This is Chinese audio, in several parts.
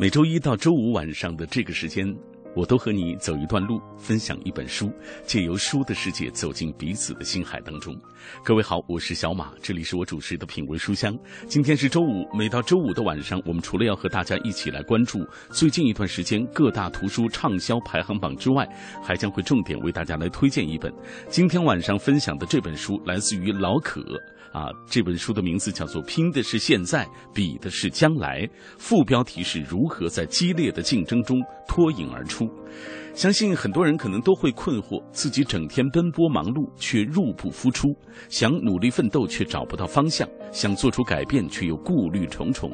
每周一到周五晚上的这个时间，我都和你走一段路，分享一本书，借由书的世界走进彼此的心海当中。各位好，我是小马，这里是我主持的品味书香。今天是周五，每到周五的晚上，我们除了要和大家一起来关注最近一段时间各大图书畅销排行榜之外，还将会重点为大家来推荐一本。今天晚上分享的这本书来自于老可。啊，这本书的名字叫做《拼的是现在，比的是将来》，副标题是如何在激烈的竞争中脱颖而出。相信很多人可能都会困惑：自己整天奔波忙碌，却入不敷出；想努力奋斗，却找不到方向；想做出改变，却又顾虑重重；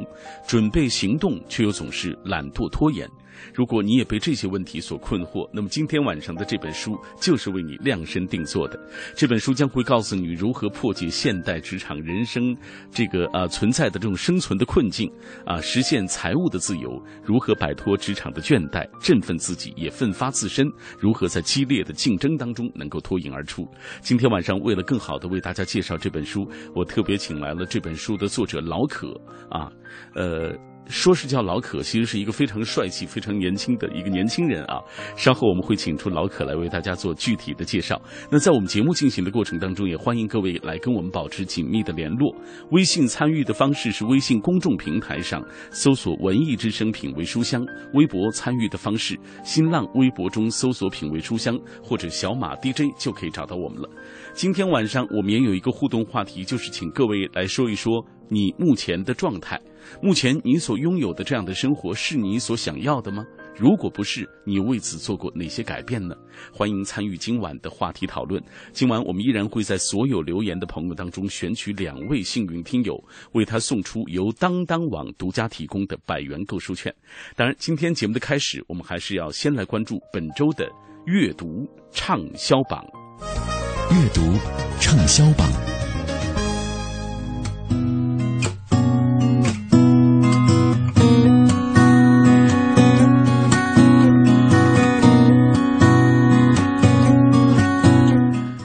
准备行动，却又总是懒惰拖延。如果你也被这些问题所困惑，那么今天晚上的这本书就是为你量身定做的。这本书将会告诉你如何破解现代职场人生这个啊存在的这种生存的困境啊，实现财务的自由，如何摆脱职场的倦怠，振奋自己也奋发自身，如何在激烈的竞争当中能够脱颖而出。今天晚上为了更好的为大家介绍这本书，我特别请来了这本书的作者老可啊，呃。说是叫老可，其实是一个非常帅气、非常年轻的一个年轻人啊。稍后我们会请出老可来为大家做具体的介绍。那在我们节目进行的过程当中，也欢迎各位来跟我们保持紧密的联络。微信参与的方式是微信公众平台上搜索“文艺之声品味书香”，微博参与的方式，新浪微博中搜索“品味书香”或者“小马 DJ” 就可以找到我们了。今天晚上我们也有一个互动话题，就是请各位来说一说你目前的状态。目前你所拥有的这样的生活是你所想要的吗？如果不是，你为此做过哪些改变呢？欢迎参与今晚的话题讨论。今晚我们依然会在所有留言的朋友当中选取两位幸运听友，为他送出由当当网独家提供的百元购书券。当然，今天节目的开始，我们还是要先来关注本周的阅读畅销榜。阅读畅销榜。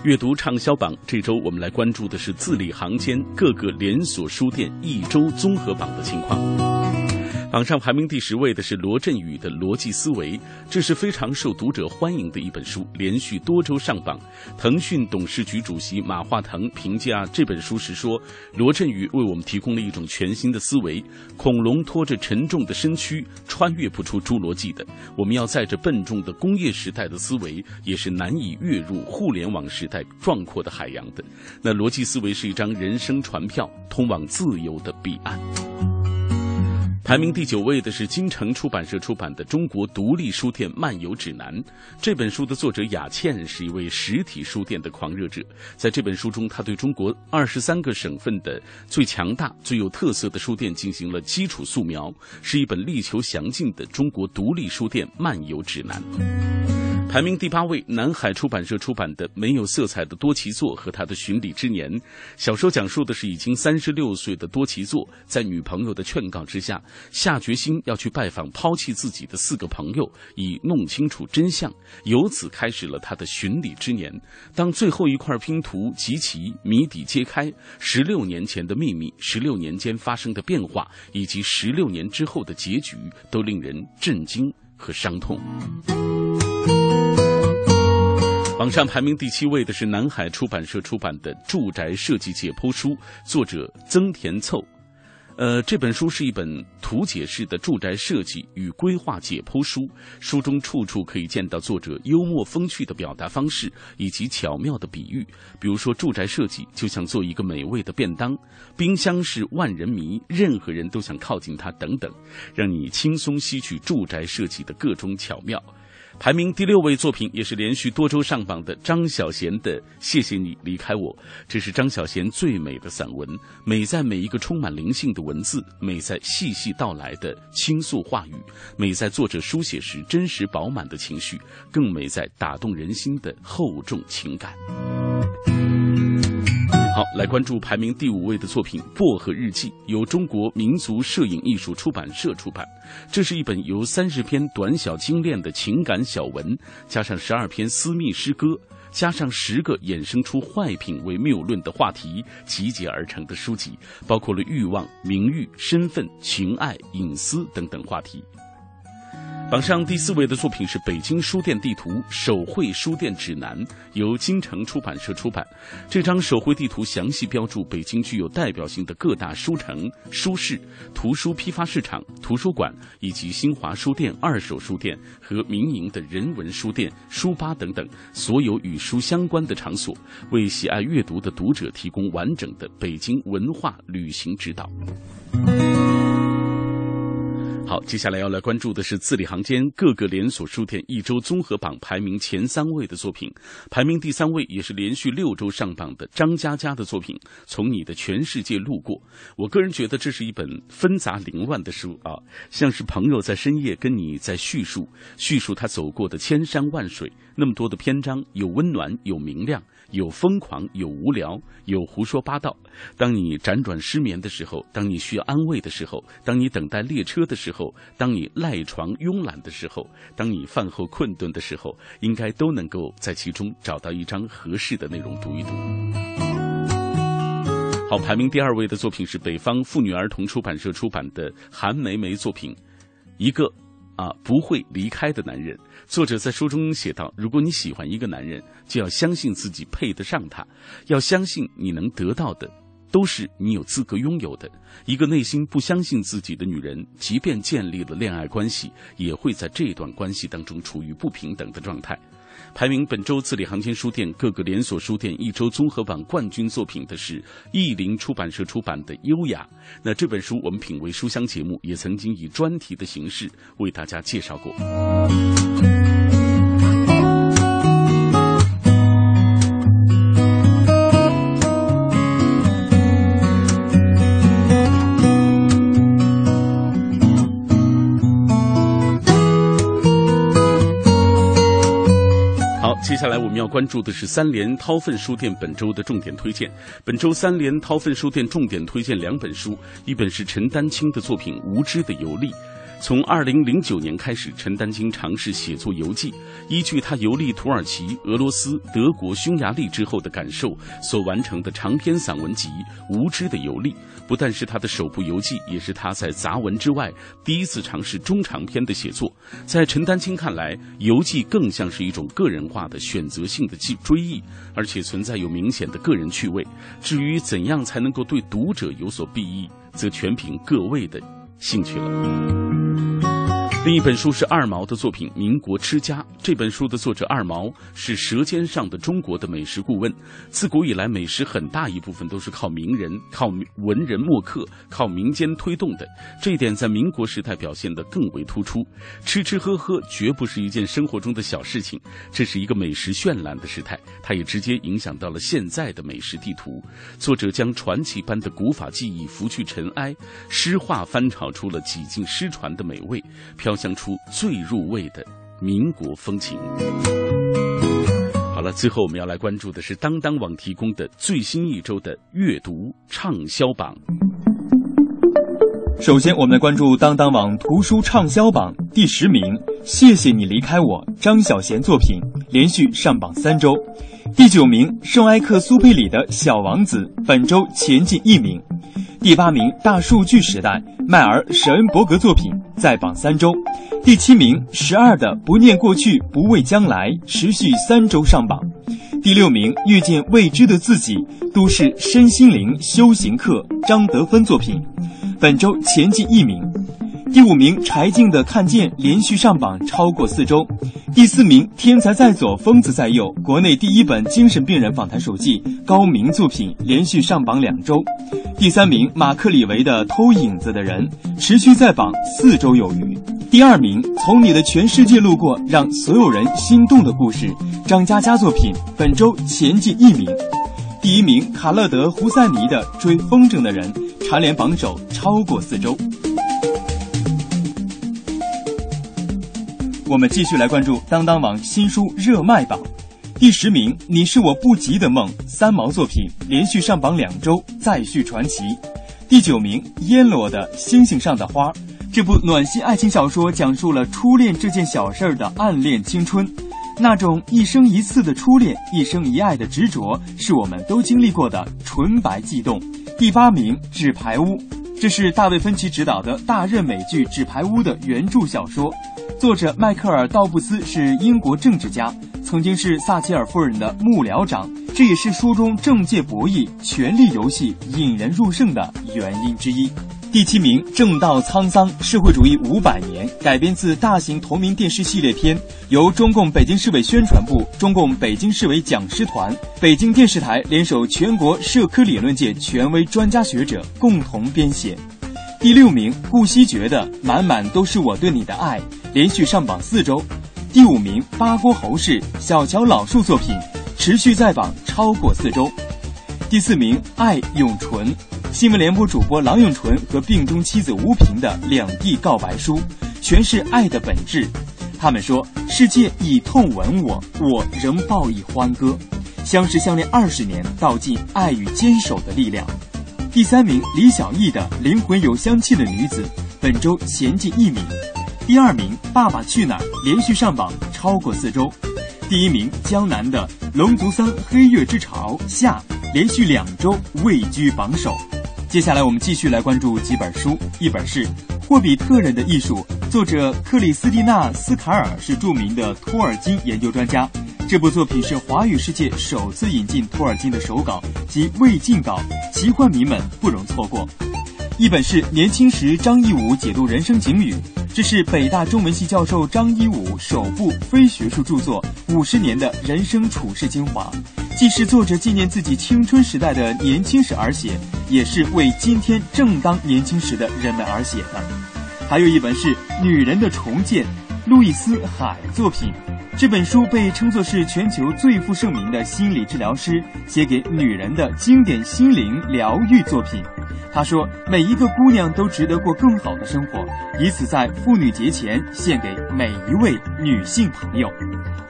阅读畅销榜，这周我们来关注的是字里行间各个连锁书店一周综合榜的情况。榜上排名第十位的是罗振宇的《逻辑思维》，这是非常受读者欢迎的一本书，连续多周上榜。腾讯董事局主席马化腾评价这本书时说：“罗振宇为我们提供了一种全新的思维。恐龙拖着沉重的身躯，穿越不出侏罗纪的。我们要载着笨重的工业时代的思维，也是难以跃入互联网时代壮阔的海洋的。那逻辑思维是一张人生船票，通往自由的彼岸。”排名第九位的是金城出版社出版的《中国独立书店漫游指南》。这本书的作者雅倩是一位实体书店的狂热者，在这本书中，她对中国二十三个省份的最强大、最有特色的书店进行了基础素描，是一本力求详尽的中国独立书店漫游指南。排名第八位，南海出版社出版的《没有色彩的多奇作》和他的巡礼之年。小说讲述的是已经三十六岁的多奇作，在女朋友的劝告之下，下决心要去拜访抛弃自己的四个朋友，以弄清楚真相。由此开始了他的巡礼之年。当最后一块拼图集齐，谜底揭开，十六年前的秘密，十六年间发生的变化，以及十六年之后的结局，都令人震惊和伤痛。榜上排名第七位的是南海出版社出版的《住宅设计解剖书》，作者曾田凑。呃，这本书是一本图解式的住宅设计与规划解剖书，书中处处可以见到作者幽默风趣的表达方式以及巧妙的比喻。比如说，住宅设计就像做一个美味的便当，冰箱是万人迷，任何人都想靠近它，等等，让你轻松吸取住宅设计的各种巧妙。排名第六位作品也是连续多周上榜的张小娴的《谢谢你离开我》，这是张小娴最美的散文，美在每一个充满灵性的文字，美在细细道来的倾诉话语，美在作者书写时真实饱满的情绪，更美在打动人心的厚重情感。来关注排名第五位的作品《薄荷日记》，由中国民族摄影艺术出版社出版。这是一本由三十篇短小精炼的情感小文，加上十二篇私密诗歌，加上十个衍生出坏品为谬论的话题集结而成的书籍，包括了欲望、名誉、身份、情爱、隐私等等话题。榜上第四位的作品是《北京书店地图手绘书店指南》，由金城出版社出版。这张手绘地图详细标注北京具有代表性的各大书城、书市、图书批发市场、图书馆以及新华书店、二手书店和民营的人文书店、书吧等等所有与书相关的场所，为喜爱阅读的读者提供完整的北京文化旅行指导。好，接下来要来关注的是字里行间各个连锁书店一周综合榜排名前三位的作品。排名第三位也是连续六周上榜的张嘉佳的作品《从你的全世界路过》。我个人觉得这是一本纷杂凌乱的书啊，像是朋友在深夜跟你在叙述，叙述他走过的千山万水。那么多的篇章，有温暖，有明亮。有疯狂，有无聊，有胡说八道。当你辗转失眠的时候，当你需要安慰的时候，当你等待列车的时候，当你赖床慵懒的时候，当你饭后困顿的时候，应该都能够在其中找到一张合适的内容读一读。好，排名第二位的作品是北方妇女儿童出版社出版的韩梅梅作品《一个》。啊，不会离开的男人。作者在书中写道：“如果你喜欢一个男人，就要相信自己配得上他，要相信你能得到的都是你有资格拥有的。一个内心不相信自己的女人，即便建立了恋爱关系，也会在这段关系当中处于不平等的状态。”排名本周字里行间书店各个连锁书店一周综合榜冠军作品的是意林出版社出版的《优雅》。那这本书我们品味书香节目也曾经以专题的形式为大家介绍过。接下来我们要关注的是三联韬奋书店本周的重点推荐。本周三联韬奋书店重点推荐两本书，一本是陈丹青的作品《无知的游历》。从二零零九年开始，陈丹青尝试写作游记，依据他游历土耳其、俄罗斯、德国、匈牙利之后的感受所完成的长篇散文集《无知的游历》，不但是他的首部游记，也是他在杂文之外第一次尝试中长篇的写作。在陈丹青看来，游记更像是一种个人化的选择性的记追忆，而且存在有明显的个人趣味。至于怎样才能够对读者有所裨益，则全凭各位的兴趣了。另一本书是二毛的作品《民国吃家》。这本书的作者二毛是《舌尖上的中国》的美食顾问。自古以来，美食很大一部分都是靠名人、靠文人墨客、靠民间推动的。这一点在民国时代表现得更为突出。吃吃喝喝绝不是一件生活中的小事情，这是一个美食绚烂的时代。它也直接影响到了现在的美食地图。作者将传奇般的古法技艺拂去尘埃，诗画翻炒出了几近失传的美味。飘香出最入味的民国风情。好了，最后我们要来关注的是当当网提供的最新一周的阅读畅销榜。首先，我们来关注当当网图书畅销榜第十名，《谢谢你离开我》，张小娴作品，连续上榜三周。第九名，圣埃克苏佩里的《小王子》，本周前进一名。第八名，《大数据时代》，迈尔·舍恩伯格作品，在榜三周。第七名，十二的《不念过去，不畏将来》，持续三周上榜。第六名，《遇见未知的自己》，都市身心灵修行课，张德芬作品，本周前进一名。第五名，柴静的《看见》连续上榜超过四周。第四名，天才在左，疯子在右，国内第一本精神病人访谈手记，高明作品连续上榜两周。第三名，马克·李维的《偷影子的人》持续在榜四周有余。第二名，从你的全世界路过，让所有人心动的故事，张嘉佳作品，本周前进一名。第一名，卡勒德·胡塞尼的《追风筝的人》，蝉联榜首超过四周。我们继续来关注当当网新书热卖榜，第十名，你是我不及的梦，三毛作品，连续上榜两周，再续传奇。第九名，烟罗的《星星上的花》，这部暖心爱情小说讲述了初恋这件小事儿的暗恋青春，那种一生一次的初恋，一生一爱的执着，是我们都经历过的纯白悸动。第八名，《纸牌屋》，这是大卫芬奇执导的大热美剧《纸牌屋》的原著小说。作者迈克尔·道布斯是英国政治家，曾经是撒切尔夫人的幕僚长，这也是书中政界博弈、权力游戏引人入胜的原因之一。第七名，《正道沧桑：社会主义五百年》改编自大型同名电视系列片，由中共北京市委宣传部、中共北京市委讲师团、北京电视台联手全国社科理论界权威专家学者共同编写。第六名，顾惜觉的《满满都是我对你的爱》。连续上榜四周，第五名八郭侯氏小乔老树作品持续在榜超过四周。第四名爱永纯，新闻联播主播郎永淳和病中妻子吴萍的两地告白书，诠释爱的本质。他们说：世界以痛吻我，我仍报以欢歌。相识相恋二十年，道尽爱与坚守的力量。第三名李小艺的灵魂有香气的女子，本周前进一名。第二名《爸爸去哪儿》连续上榜超过四周，第一名江南的《龙族三黑月之潮》下连续两周位居榜首。接下来我们继续来关注几本书，一本是《霍比特人的艺术》，作者克里斯蒂娜·斯卡尔是著名的托尔金研究专家，这部作品是华语世界首次引进托尔金的手稿及未进稿，奇幻迷们不容错过。一本是年轻时张一武解读人生警语。这是北大中文系教授张一武首部非学术著作《五十年的人生处世精华》，既是作者纪念自己青春时代的年轻时而写，也是为今天正当年轻时的人们而写的。还有一本是《女人的重建》，路易斯·海作品。这本书被称作是全球最负盛名的心理治疗师写给女人的经典心灵疗愈作品。他说：“每一个姑娘都值得过更好的生活，以此在妇女节前献给每一位女性朋友。”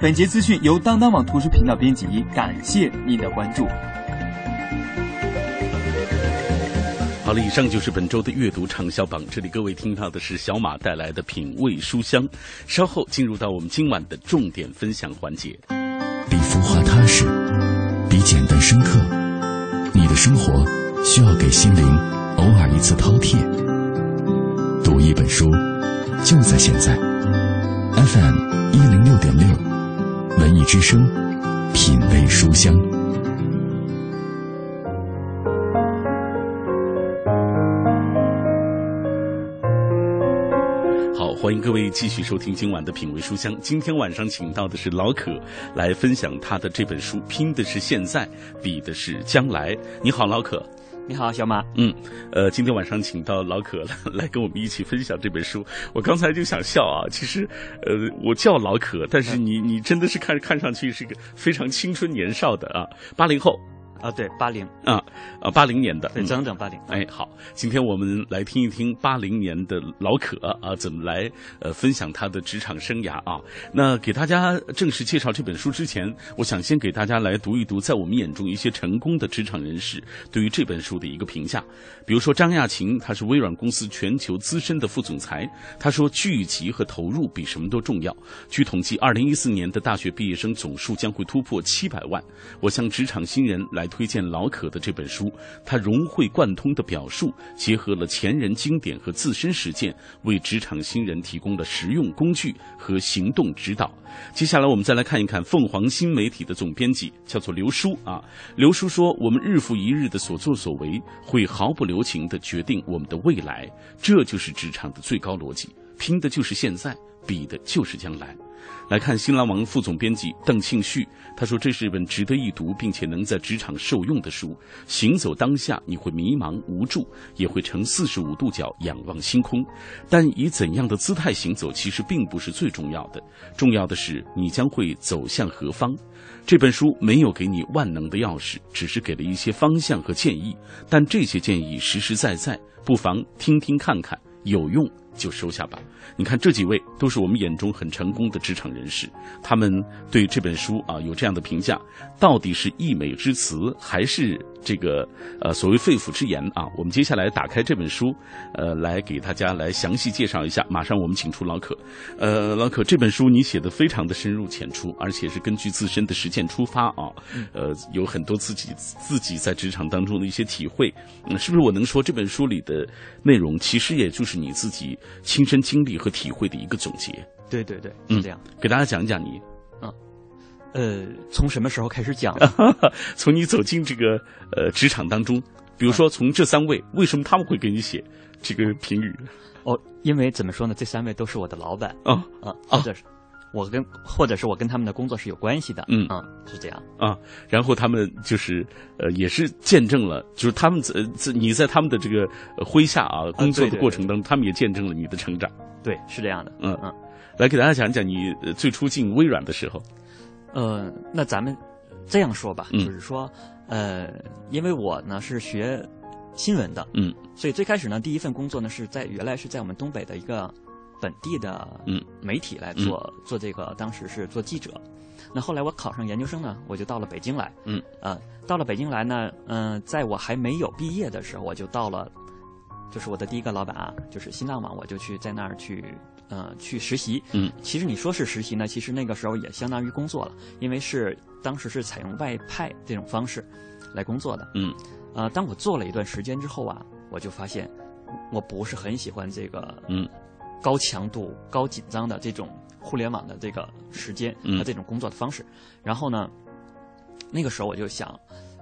本节资讯由当当网图书频道编辑，感谢您的关注。好了，以上就是本周的阅读畅销榜。这里各位听到的是小马带来的品味书香。稍后进入到我们今晚的重点分享环节。比浮华踏实，比简单深刻。你的生活。需要给心灵偶尔一次饕餮，读一本书，就在现在。FM 一零六点六，文艺之声，品味书香。欢迎各位继续收听今晚的品味书香。今天晚上请到的是老可，来分享他的这本书，拼的是现在，比的是将来。你好，老可。你好，小马。嗯，呃，今天晚上请到老可来跟我们一起分享这本书。我刚才就想笑啊，其实，呃，我叫老可，但是你你真的是看看上去是个非常青春年少的啊，八零后。啊，对，八零啊，啊，八零年的，对，整整八零。哎，好，今天我们来听一听八零年的老可啊，怎么来呃分享他的职场生涯啊？那给大家正式介绍这本书之前，我想先给大家来读一读，在我们眼中一些成功的职场人士对于这本书的一个评价。比如说张亚勤，他是微软公司全球资深的副总裁，他说聚集和投入比什么都重要。据统计，二零一四年的大学毕业生总数将会突破七百万。我向职场新人来。推荐老可的这本书，他融会贯通的表述，结合了前人经典和自身实践，为职场新人提供了实用工具和行动指导。接下来，我们再来看一看凤凰新媒体的总编辑，叫做刘叔啊。刘叔说：“我们日复一日的所作所为，会毫不留情的决定我们的未来，这就是职场的最高逻辑，拼的就是现在，比的就是将来。”来看新浪网副总编辑邓庆旭，他说这是一本值得一读并且能在职场受用的书。行走当下，你会迷茫无助，也会呈四十五度角仰望星空，但以怎样的姿态行走，其实并不是最重要的。重要的是你将会走向何方。这本书没有给你万能的钥匙，只是给了一些方向和建议，但这些建议实实在在，不妨听听看看，有用。就收下吧。你看这几位都是我们眼中很成功的职场人士，他们对这本书啊有这样的评价，到底是溢美之词，还是这个呃所谓肺腑之言啊？我们接下来打开这本书，呃，来给大家来详细介绍一下。马上我们请出老可，呃，老可这本书你写的非常的深入浅出，而且是根据自身的实践出发啊，呃，有很多自己自己在职场当中的一些体会，嗯，是不是我能说这本书里的内容其实也就是你自己？亲身经历和体会的一个总结。对对对，是这样。给大家讲一讲你，嗯，呃，从什么时候开始讲？从你走进这个呃职场当中，比如说从这三位，为什么他们会给你写这个评语？哦，因为怎么说呢？这三位都是我的老板哦啊，或者是。我跟或者是我跟他们的工作是有关系的，嗯啊，是这样啊。然后他们就是呃，也是见证了，就是他们在在你在他们的这个麾下啊工作的过程当中，他们也见证了你的成长。对，是这样的。嗯嗯，来给大家讲讲你最初进微软的时候。呃，那咱们这样说吧，就是说，呃，因为我呢是学新闻的，嗯，所以最开始呢，第一份工作呢是在原来是在我们东北的一个。本地的嗯媒体来做做这个，当时是做记者。那后来我考上研究生呢，我就到了北京来。嗯呃，到了北京来呢，嗯，在我还没有毕业的时候，我就到了，就是我的第一个老板啊，就是新浪网，我就去在那儿去呃去实习。嗯，其实你说是实习呢，其实那个时候也相当于工作了，因为是当时是采用外派这种方式来工作的。嗯，呃，当我做了一段时间之后啊，我就发现我不是很喜欢这个。嗯。高强度、高紧张的这种互联网的这个时间和这种工作的方式，然后呢，那个时候我就想，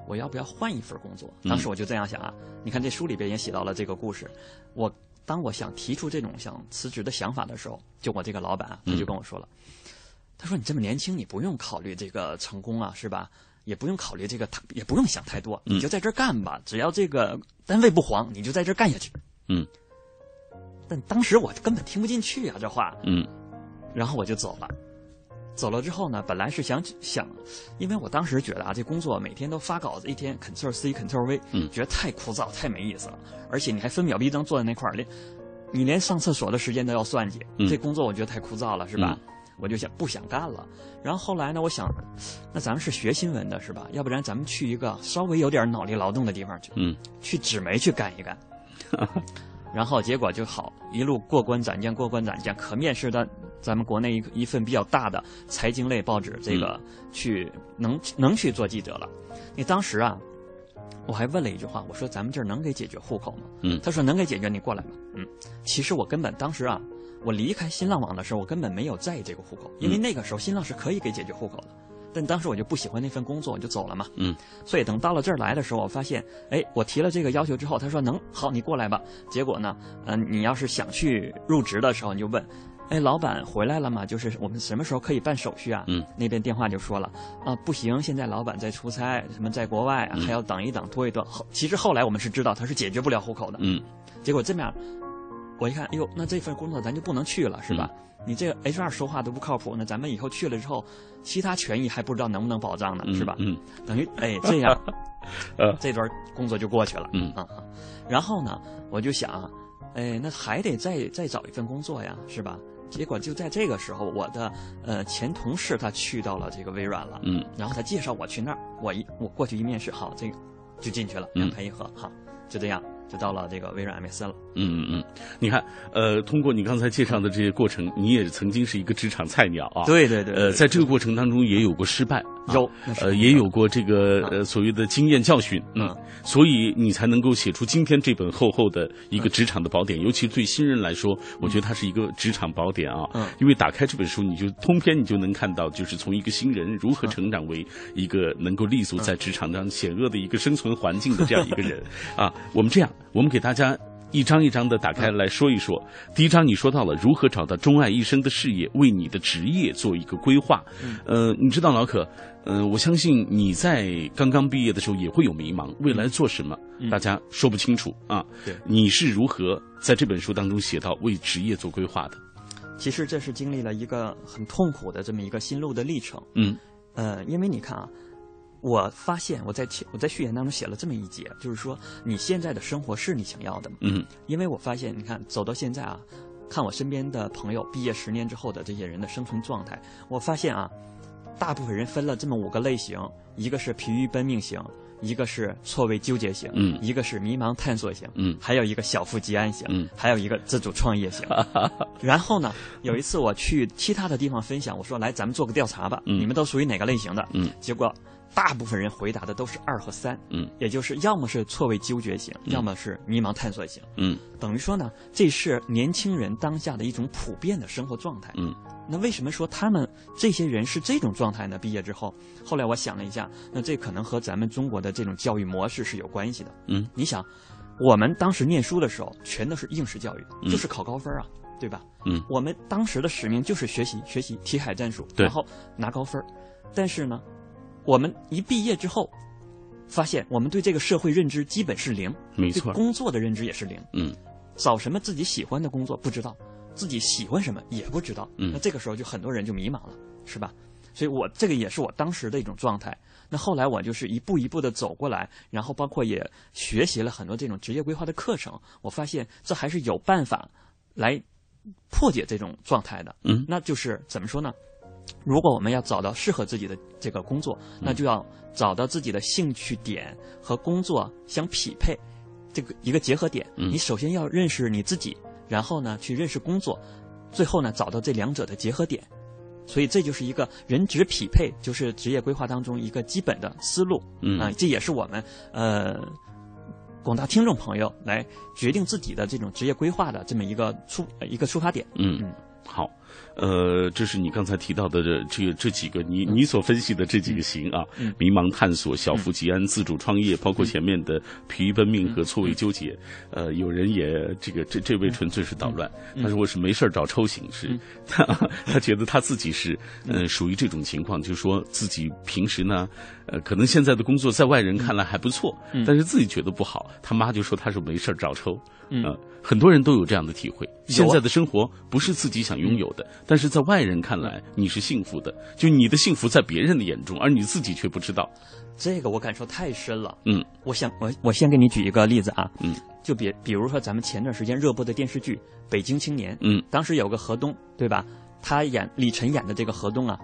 我要不要换一份工作？当时我就这样想啊。你看这书里边也写到了这个故事。我当我想提出这种想辞职的想法的时候，就我这个老板他就跟我说了，他说：“你这么年轻，你不用考虑这个成功啊，是吧？也不用考虑这个，也不用想太多，你就在这儿干吧。只要这个单位不黄，你就在这儿干下去。”嗯。但当时我根本听不进去啊，这话。嗯，然后我就走了。走了之后呢，本来是想想，因为我当时觉得啊，这工作每天都发稿子，一天 Ctrl C Ctrl V，嗯，觉得太枯燥，太没意思了。而且你还分秒必争坐在那块儿，连你连上厕所的时间都要算计，这工作我觉得太枯燥了，是吧？我就想不想干了。然后后来呢，我想，那咱们是学新闻的，是吧？要不然咱们去一个稍微有点脑力劳动的地方去，嗯，去纸媒去干一干。然后结果就好，一路过关斩将，过关斩将。可面试的咱们国内一一份比较大的财经类报纸，这个去能能去做记者了。你当时啊，我还问了一句话，我说咱们这儿能给解决户口吗？嗯，他说能给解决，你过来吧。嗯，其实我根本当时啊，我离开新浪网的时候，我根本没有在意这个户口，因为那个时候新浪是可以给解决户口的。但当时我就不喜欢那份工作，我就走了嘛。嗯，所以等到了这儿来的时候，我发现，哎，我提了这个要求之后，他说能好，你过来吧。结果呢，嗯，你要是想去入职的时候，你就问，哎，老板回来了吗？就是我们什么时候可以办手续啊？嗯，那边电话就说了，啊，不行，现在老板在出差，什么在国外，还要等一等，拖一拖。后其实后来我们是知道他是解决不了户口的。嗯，结果这面，我一看，哎呦，那这份工作咱就不能去了，是吧？你这个 HR 说话都不靠谱，那咱们以后去了之后，其他权益还不知道能不能保障呢，是吧？嗯，等于哎这样，呃，这段工作就过去了。嗯啊啊，然后呢，我就想，哎，那还得再再找一份工作呀，是吧？结果就在这个时候，我的呃前同事他去到了这个微软了，嗯，然后他介绍我去那儿，我一我过去一面试，好，这个就进去了，两拍一合，好，就这样。就到了这个微软 M S 了。嗯嗯嗯，你看，呃，通过你刚才介绍的这些过程，你也曾经是一个职场菜鸟啊。对对对。呃，在这个过程当中也有过失败，有，呃，也有过这个呃所谓的经验教训，嗯，所以你才能够写出今天这本厚厚的一个职场的宝典。尤其对新人来说，我觉得它是一个职场宝典啊。嗯。因为打开这本书，你就通篇你就能看到，就是从一个新人如何成长为一个能够立足在职场上险恶的一个生存环境的这样一个人 啊。我们这样，我们给大家。一张一张的打开来说一说。第一章你说到了如何找到钟爱一生的事业，为你的职业做一个规划。呃，你知道老可，呃，我相信你在刚刚毕业的时候也会有迷茫，未来做什么，大家说不清楚啊。对，你是如何在这本书当中写到为职业做规划的？其实这是经历了一个很痛苦的这么一个心路的历程。嗯，呃，因为你看啊。我发现我在我在序言当中写了这么一节，就是说你现在的生活是你想要的吗？嗯，因为我发现，你看走到现在啊，看我身边的朋友毕业十年之后的这些人的生存状态，我发现啊，大部分人分了这么五个类型：一个是疲于奔命型，一个是错位纠结型，嗯，一个是迷茫探索型，嗯，还有一个小富即安型，嗯，还有一个自主创业型。然后呢，有一次我去其他的地方分享，我说来咱们做个调查吧，你们都属于哪个类型的？嗯，结果。大部分人回答的都是二和三，嗯，也就是要么是错位纠结型，要么是迷茫探索型，嗯，等于说呢，这是年轻人当下的一种普遍的生活状态，嗯，那为什么说他们这些人是这种状态呢？毕业之后，后来我想了一下，那这可能和咱们中国的这种教育模式是有关系的，嗯，你想，我们当时念书的时候，全都是应试教育，就是考高分啊，对吧？嗯，我们当时的使命就是学习学习题海战术，然后拿高分，但是呢。我们一毕业之后，发现我们对这个社会认知基本是零，没错，工作的认知也是零。嗯，找什么自己喜欢的工作不知道，自己喜欢什么也不知道。嗯，那这个时候就很多人就迷茫了，是吧？所以我这个也是我当时的一种状态。那后来我就是一步一步的走过来，然后包括也学习了很多这种职业规划的课程，我发现这还是有办法来破解这种状态的。嗯，那就是怎么说呢？如果我们要找到适合自己的这个工作，那就要找到自己的兴趣点和工作相匹配，这个一个结合点。你首先要认识你自己，然后呢去认识工作，最后呢找到这两者的结合点。所以这就是一个人职匹配，就是职业规划当中一个基本的思路。嗯啊，这也是我们呃广大听众朋友来决定自己的这种职业规划的这么一个出一个出发点。嗯嗯，好。呃，这是你刚才提到的这这这几个，你你所分析的这几个型啊，迷茫探索、小富即安、自主创业，包括前面的疲于奔命和错位纠结。呃，有人也这个这这位纯粹是捣乱，他说我是没事找抽型，是 他他觉得他自己是嗯。属于这种情况，就是说自己平时呢，呃，可能现在的工作在外人看来还不错，但是自己觉得不好，他妈就说他是没事找抽。嗯，很多人都有这样的体会。现在的生活不是自己想拥有的，但是在外人看来你是幸福的。就你的幸福在别人的眼中，而你自己却不知道。这个我感受太深了。嗯，我想我我先给你举一个例子啊。嗯，就比比如说咱们前段时间热播的电视剧《北京青年》。嗯，当时有个河东，对吧？他演李晨演的这个河东啊，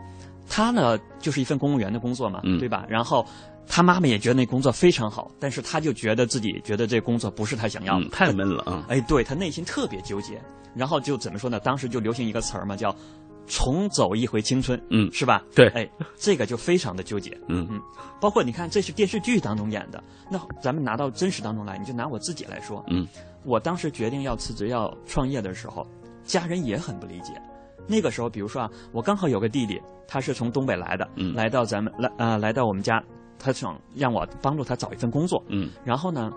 他呢就是一份公务员的工作嘛，对吧？然后。他妈妈也觉得那工作非常好，但是他就觉得自己觉得这工作不是他想要的，太闷了啊！哎，对他内心特别纠结，然后就怎么说呢？当时就流行一个词儿嘛，叫“重走一回青春”，嗯，是吧？对，哎，这个就非常的纠结，嗯嗯。包括你看，这是电视剧当中演的，那咱们拿到真实当中来，你就拿我自己来说，嗯，我当时决定要辞职要创业的时候，家人也很不理解。那个时候，比如说啊，我刚好有个弟弟，他是从东北来的，嗯，来到咱们来啊，来到我们家。他想让我帮助他找一份工作，嗯，然后呢，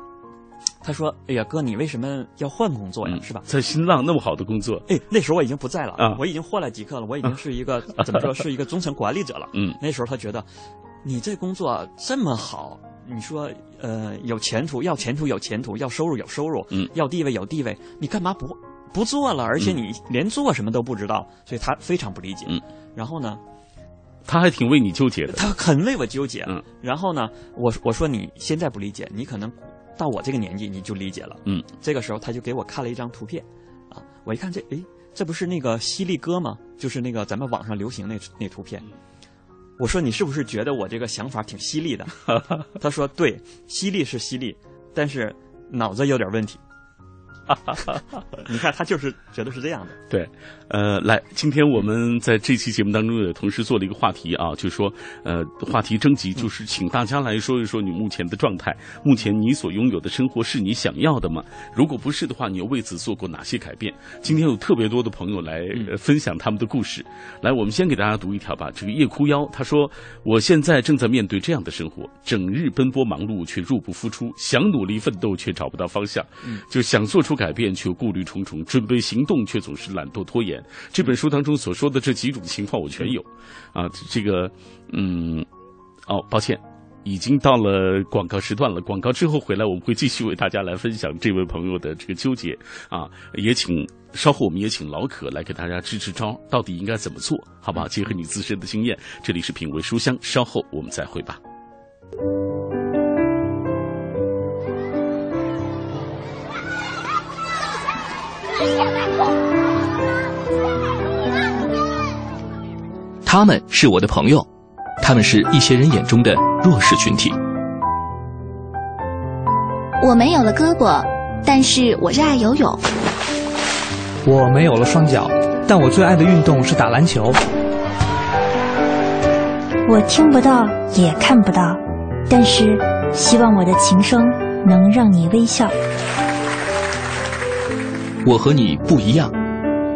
他说：“哎呀，哥，你为什么要换工作呀？是吧？在新浪那么好的工作，哎，那时候我已经不在了啊，我已经换了几课了，我已经是一个 怎么说是一个中层管理者了。嗯，那时候他觉得你这工作这么好，你说呃有前途，要前途有前途，要收入有收入，嗯，要地位有地位，你干嘛不不做了？而且你连做什么都不知道，所以他非常不理解。嗯，然后呢？”他还挺为你纠结的，他很为我纠结。嗯，然后呢，我我说你现在不理解，你可能到我这个年纪你就理解了。嗯，这个时候他就给我看了一张图片，啊，我一看这，诶，这不是那个犀利哥吗？就是那个咱们网上流行那那图片。我说你是不是觉得我这个想法挺犀利的？他说对，犀利是犀利，但是脑子有点问题。你看他就是觉得是这样的。对，呃，来，今天我们在这期节目当中也同时做了一个话题啊，就是说，呃，话题征集就是请大家来说一说你目前的状态，目前你所拥有的生活是你想要的吗？如果不是的话，你又为此做过哪些改变？今天有特别多的朋友来分享他们的故事。来，我们先给大家读一条吧。这个夜哭妖他说：“我现在正在面对这样的生活，整日奔波忙碌却入不敷出，想努力奋斗却找不到方向，就想做出。”改变却顾虑重重，准备行动却总是懒惰拖延。这本书当中所说的这几种情况，我全有。啊，这个，嗯，哦，抱歉。已经到了广告时段了，广告之后回来，我们会继续为大家来分享这位朋友的这个纠结啊，也请稍后我们也请老可来给大家支支招，到底应该怎么做，好不好？结合你自身的经验，这里是品味书香，稍后我们再会吧。他们是我的朋友。他们是一些人眼中的弱势群体。我没有了胳膊，但是我热爱游泳。我没有了双脚，但我最爱的运动是打篮球。我听不到，也看不到，但是希望我的琴声能让你微笑。我和你不一样，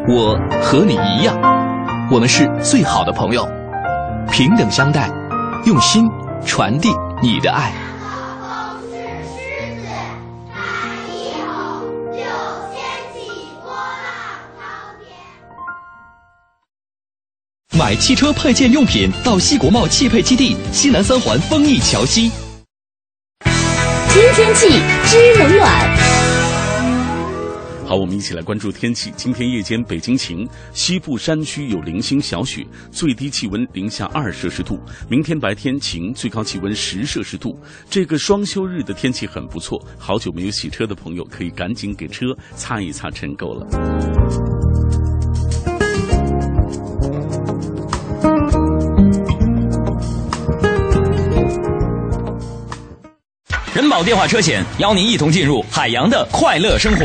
我和你一样，我们是最好的朋友。平等相待，用心传递你的爱。买汽车配件用品到西国贸汽配基地西南三环丰益桥西。听天气知冷暖。好，我们一起来关注天气。今天夜间北京晴，西部山区有零星小雪，最低气温零下二摄氏度。明天白天晴，最高气温十摄氏度。这个双休日的天气很不错，好久没有洗车的朋友可以赶紧给车擦一擦尘垢了。人保电话车险邀您一同进入海洋的快乐生活。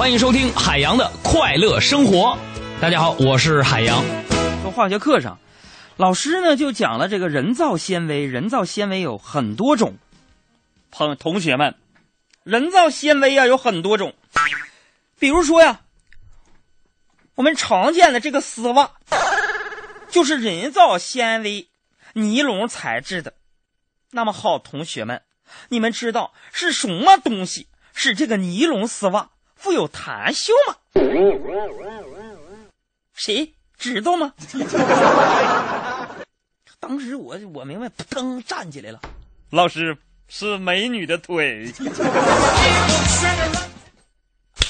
欢迎收听海洋的快乐生活。大家好，我是海洋。说化学课上，老师呢就讲了这个人造纤维。人造纤维有很多种，朋同学们，人造纤维啊有很多种。比如说呀，我们常见的这个丝袜，就是人造纤维尼龙材质的。那么好，同学们，你们知道是什么东西是这个尼龙丝袜？富有弹性吗？谁知道吗？当时我我明白，扑腾站起来了。老师是美女的腿。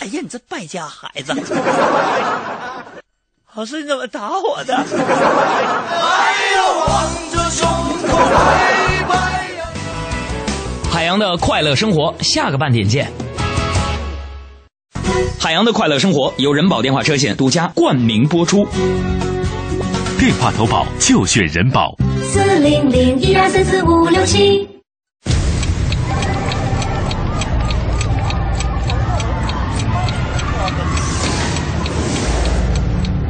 哎呀，你这败家孩子！老师你怎么打我的？海洋的快乐生活，下个半点见。海洋的快乐生活由人保电话车险独家冠名播出。电话投保就选人保。四零零一二三四五六七。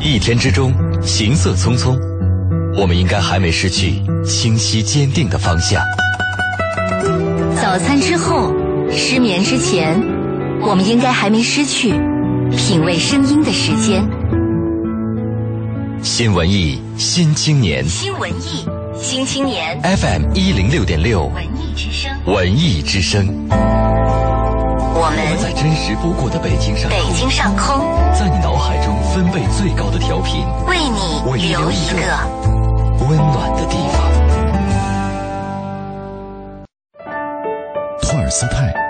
一天之中，行色匆匆，我们应该还没失去清晰坚定的方向。早餐之后，失眠之前。我们应该还没失去品味声音的时间。新文艺新青年，新文艺新青年，FM 一零六点六，文艺之声，文艺之声。我们在真实不过的北京上，北京上空，在你脑海中分贝最高的调频，为你留一个温暖的地方。托尔斯泰。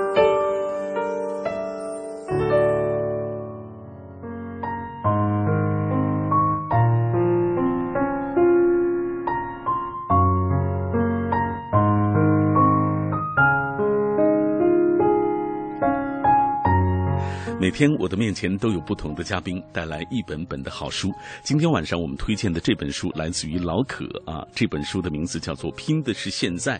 天我的面前都有不同的嘉宾带来一本本的好书。今天晚上我们推荐的这本书来自于老可啊，这本书的名字叫做《拼的是现在》。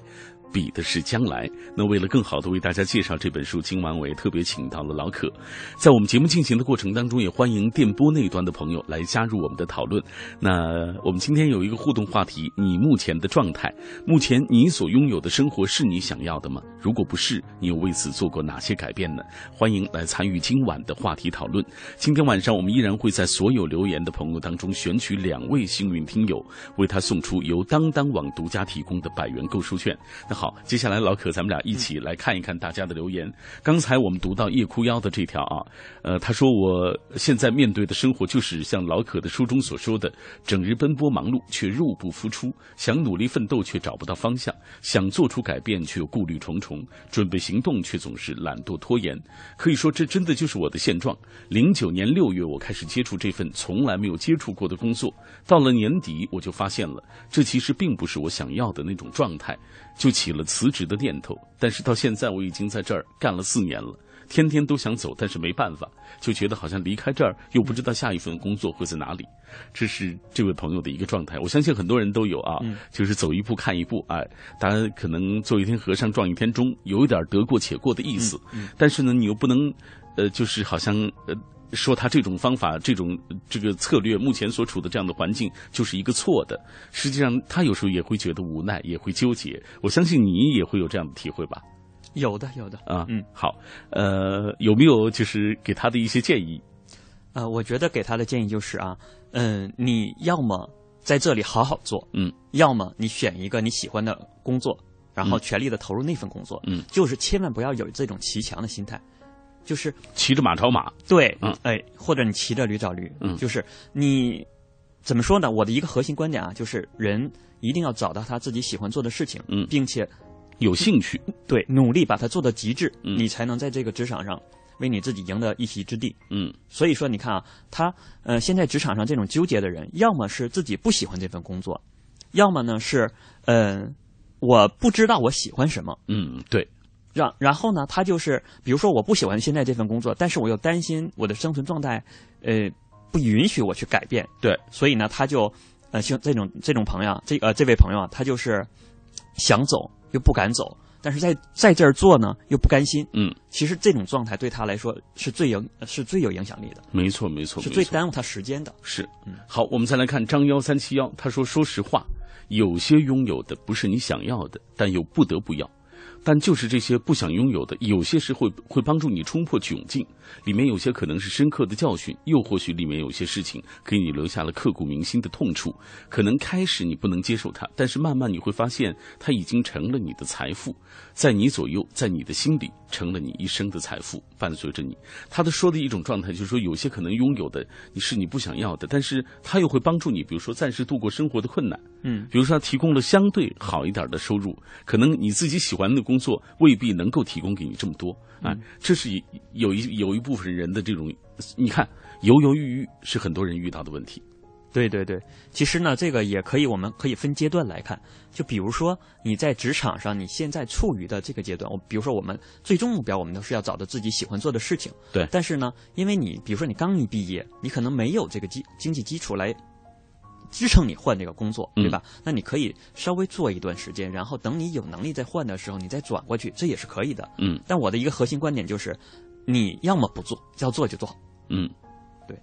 比的是将来。那为了更好的为大家介绍这本书，今晚我也特别请到了老可。在我们节目进行的过程当中，也欢迎电波那端的朋友来加入我们的讨论。那我们今天有一个互动话题：你目前的状态，目前你所拥有的生活是你想要的吗？如果不是，你有为此做过哪些改变呢？欢迎来参与今晚的话题讨论。今天晚上我们依然会在所有留言的朋友当中选取两位幸运听友，为他送出由当当网独家提供的百元购书券。那。好，接下来老可，咱们俩一起来看一看大家的留言。刚才我们读到叶哭妖的这条啊，呃，他说我现在面对的生活就是像老可的书中所说的，整日奔波忙碌却入不敷出，想努力奋斗却找不到方向，想做出改变却又顾虑重重，准备行动却总是懒惰拖延。可以说，这真的就是我的现状。零九年六月，我开始接触这份从来没有接触过的工作，到了年底，我就发现了，这其实并不是我想要的那种状态。就起了辞职的念头，但是到现在我已经在这儿干了四年了，天天都想走，但是没办法，就觉得好像离开这儿又不知道下一份工作会在哪里。这是这位朋友的一个状态，我相信很多人都有啊，就是走一步看一步，哎，大家可能做一天和尚撞一天钟，有一点得过且过的意思，但是呢，你又不能，呃，就是好像呃。说他这种方法、这种这个策略，目前所处的这样的环境就是一个错的。实际上，他有时候也会觉得无奈，也会纠结。我相信你也会有这样的体会吧？有的，有的啊。嗯，好，呃，有没有就是给他的一些建议？呃，我觉得给他的建议就是啊，嗯，你要么在这里好好做，嗯，要么你选一个你喜欢的工作，然后全力的投入那份工作，嗯，就是千万不要有这种骑墙的心态。就是骑着马找马，对，嗯，哎，或者你骑着驴找驴，嗯，就是你怎么说呢？我的一个核心观点啊，就是人一定要找到他自己喜欢做的事情，嗯，并且有兴趣，对，努力把它做到极致，嗯，你才能在这个职场上为你自己赢得一席之地，嗯。所以说，你看啊，他呃，现在职场上这种纠结的人，要么是自己不喜欢这份工作，要么呢是呃，我不知道我喜欢什么，嗯，对。让然后呢，他就是，比如说我不喜欢现在这份工作，但是我又担心我的生存状态，呃，不允许我去改变。对，所以呢，他就，呃，像这种这种朋友，这呃这位朋友啊，他就是想走又不敢走，但是在在这儿做呢又不甘心。嗯，其实这种状态对他来说是最有是最有影响力的。没错，没错，是最耽误他时间的。是，嗯，好，我们再来看张幺三七幺，他说：“说实话，有些拥有的不是你想要的，但又不得不要。”但就是这些不想拥有的，有些时会会帮助你冲破窘境。里面有些可能是深刻的教训，又或许里面有些事情给你留下了刻骨铭心的痛处。可能开始你不能接受它，但是慢慢你会发现，它已经成了你的财富，在你左右，在你的心里，成了你一生的财富，伴随着你。他的说的一种状态就是说，有些可能拥有的你是你不想要的，但是他又会帮助你，比如说暂时度过生活的困难。嗯，比如说他提供了相对好一点的收入，可能你自己喜欢的工作未必能够提供给你这么多啊。这是有一有一部分人的这种，你看犹犹豫豫是很多人遇到的问题。对对对，其实呢，这个也可以，我们可以分阶段来看。就比如说你在职场上，你现在处于的这个阶段，我比如说我们最终目标，我们都是要找到自己喜欢做的事情。对。但是呢，因为你比如说你刚一毕业，你可能没有这个基经济基础来。支撑你换这个工作，对吧？那你可以稍微做一段时间，然后等你有能力再换的时候，你再转过去，这也是可以的。嗯。但我的一个核心观点就是，你要么不做，要做就做好。嗯，对。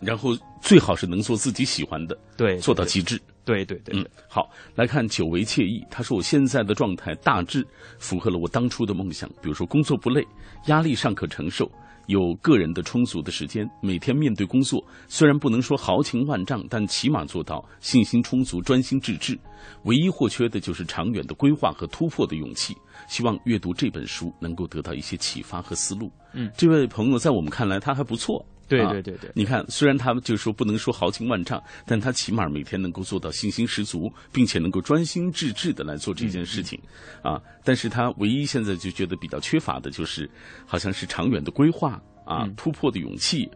然后最好是能做自己喜欢的，对，做到极致。对对对。嗯，好，来看久违惬意。他说：“我现在的状态大致符合了我当初的梦想，比如说工作不累，压力尚可承受。”有个人的充足的时间，每天面对工作，虽然不能说豪情万丈，但起码做到信心充足、专心致志。唯一或缺的就是长远的规划和突破的勇气。希望阅读这本书能够得到一些启发和思路。嗯，这位朋友在我们看来他还不错。对对对对，你看，虽然他们就说不能说豪情万丈，但他起码每天能够做到信心十足，并且能够专心致志的来做这件事情。啊，但是他唯一现在就觉得比较缺乏的就是，好像是长远的规划啊，突破的勇气。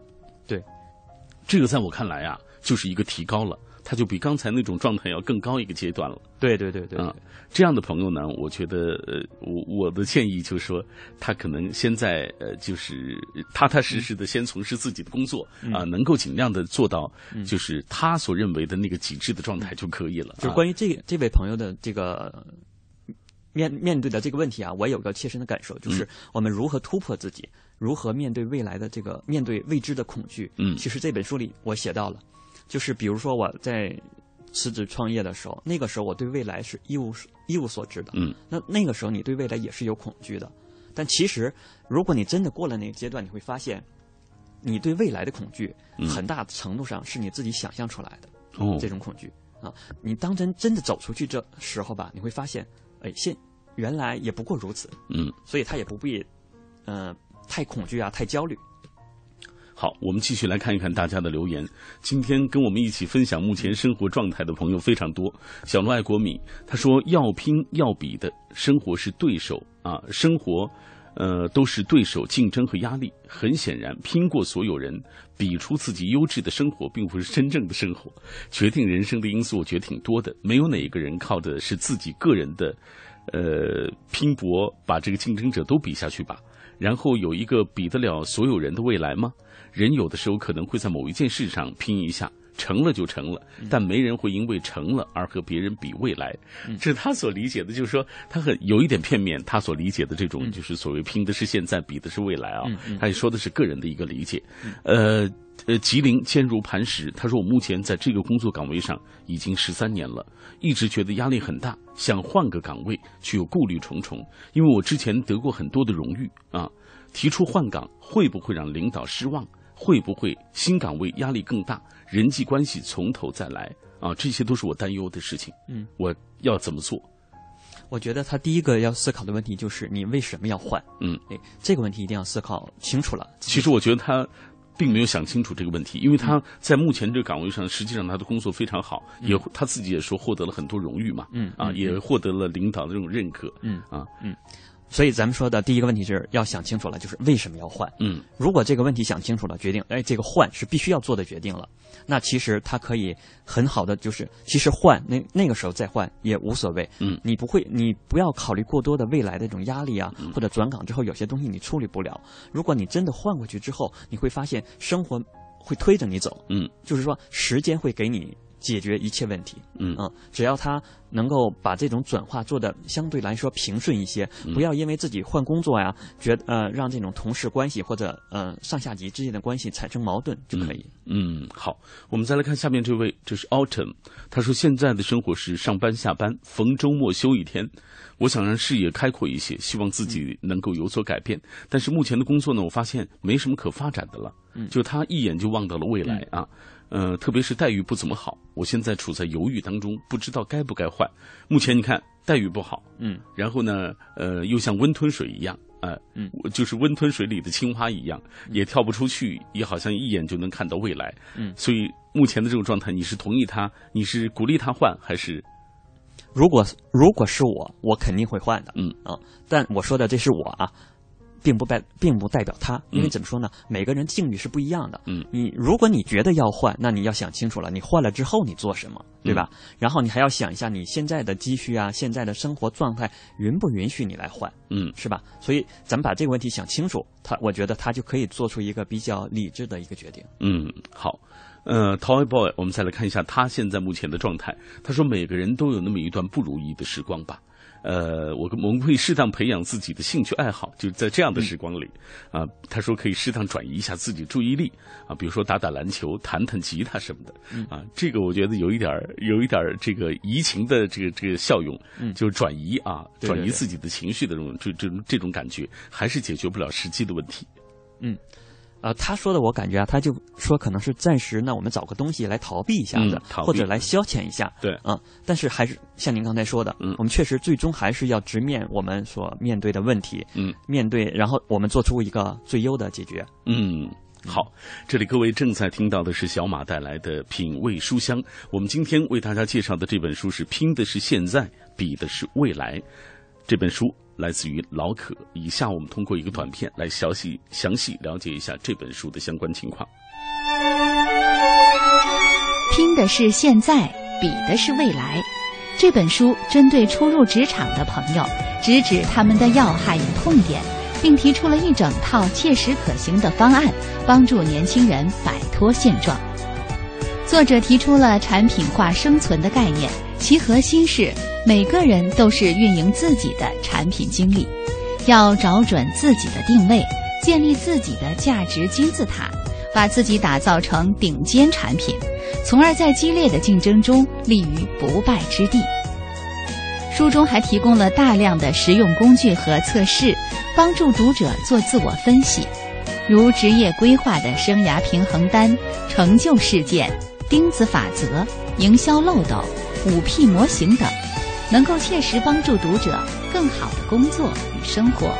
对，这个在我看来啊，就是一个提高了。他就比刚才那种状态要更高一个阶段了。对对对对，啊，这样的朋友呢，我觉得，呃，我我的建议就是说，他可能现在呃，就是踏踏实实的先从事自己的工作啊，能够尽量的做到，就是他所认为的那个极致的状态就可以了。就关于这这位朋友的这个。面面对的这个问题啊，我有个切身的感受，就是我们如何突破自己，如何面对未来的这个面对未知的恐惧。嗯，其实这本书里我写到了，就是比如说我在辞职创业的时候，那个时候我对未来是一无一无所知的。嗯，那那个时候你对未来也是有恐惧的，但其实如果你真的过了那个阶段，你会发现，你对未来的恐惧很大程度上是你自己想象出来的。哦，这种恐惧啊，你当真真的走出去这时候吧，你会发现。哎，现原来也不过如此，嗯，所以他也不必，呃，太恐惧啊，太焦虑。好，我们继续来看一看大家的留言。今天跟我们一起分享目前生活状态的朋友非常多。小罗爱国米他说：“要拼要比的生活是对手啊，生活。”呃，都是对手竞争和压力。很显然，拼过所有人，比出自己优质的生活，并不是真正的生活。决定人生的因素，我觉得挺多的。没有哪一个人靠的是自己个人的，呃，拼搏把这个竞争者都比下去吧。然后有一个比得了所有人的未来吗？人有的时候可能会在某一件事上拼一下。成了就成了，但没人会因为成了而和别人比未来。这是他所理解的，就是说他很有一点片面。他所理解的这种就是所谓拼的是现在，比的是未来啊。他也说的是个人的一个理解。呃呃，吉林坚如磐石。他说我目前在这个工作岗位上已经十三年了，一直觉得压力很大，想换个岗位，却又顾虑重重。因为我之前得过很多的荣誉啊，提出换岗会不会让领导失望？会不会新岗位压力更大？人际关系从头再来啊，这些都是我担忧的事情。嗯，我要怎么做？我觉得他第一个要思考的问题就是你为什么要换？嗯，哎，这个问题一定要思考清楚了。其实我觉得他并没有想清楚这个问题，因为他在目前这个岗位上，实际上他的工作非常好，也他自己也说获得了很多荣誉嘛。嗯啊，也获得了领导的这种认可。嗯啊嗯。所以咱们说的第一个问题是要想清楚了，就是为什么要换？嗯，如果这个问题想清楚了，决定，哎，这个换是必须要做的决定了，那其实他可以很好的，就是其实换那那个时候再换也无所谓。嗯，你不会，你不要考虑过多的未来的这种压力啊，或者转岗之后有些东西你处理不了。如果你真的换过去之后，你会发现生活会推着你走。嗯，就是说时间会给你。解决一切问题，嗯啊，只要他能够把这种转化做的相对来说平顺一些，不要因为自己换工作呀，觉呃让这种同事关系或者呃上下级之间的关系产生矛盾就可以。嗯，好，我们再来看下面这位，这是 Autumn，他说现在的生活是上班下班，逢周末休一天。我想让视野开阔一些，希望自己能够有所改变。但是目前的工作呢，我发现没什么可发展的了。就他一眼就望到了未来啊。呃，特别是待遇不怎么好，我现在处在犹豫当中，不知道该不该换。目前你看待遇不好，嗯，然后呢，呃，又像温吞水一样，呃，嗯，就是温吞水里的青蛙一样，也跳不出去，也好像一眼就能看到未来，嗯，所以目前的这种状态，你是同意他，你是鼓励他换，还是？如果如果是我，我肯定会换的，嗯啊，但我说的这是我啊。并不代并不代表他，因为怎么说呢？每个人境遇是不一样的。嗯，你如果你觉得要换，那你要想清楚了，你换了之后你做什么，对吧？然后你还要想一下你现在的积蓄啊，现在的生活状态允不允许你来换？嗯，是吧？所以咱们把这个问题想清楚，他我觉得他就可以做出一个比较理智的一个决定。嗯，好。呃，Toy Boy，我们再来看一下他现在目前的状态。他说：“每个人都有那么一段不如意的时光吧。”呃，我我们可以适当培养自己的兴趣爱好，就在这样的时光里，啊，他说可以适当转移一下自己注意力，啊，比如说打打篮球、弹弹吉他什么的，啊，这个我觉得有一点有一点这个移情的这个这个效用，就是转移啊，转移自己的情绪的这种这这种这种感觉，还是解决不了实际的问题。嗯。呃，他说的我感觉啊，他就说可能是暂时，那我们找个东西来逃避一下子，或者来消遣一下。对，啊，但是还是像您刚才说的，嗯，我们确实最终还是要直面我们所面对的问题，嗯，面对，然后我们做出一个最优的解决。嗯，好，这里各位正在听到的是小马带来的品味书香。我们今天为大家介绍的这本书是《拼的是现在，比的是未来》这本书。来自于老可。以下我们通过一个短片来详细详细了解一下这本书的相关情况。拼的是现在，比的是未来。这本书针对初入职场的朋友，直指他们的要害与痛点，并提出了一整套切实可行的方案，帮助年轻人摆脱现状。作者提出了产品化生存的概念，其核心是每个人都是运营自己的产品经理，要找准自己的定位，建立自己的价值金字塔，把自己打造成顶尖产品。从而在激烈的竞争中立于不败之地。书中还提供了大量的实用工具和测试，帮助读者做自我分析，如职业规划的生涯平衡单、成就事件、钉子法则、营销漏斗、五 P 模型等，能够切实帮助读者更好的工作与生活。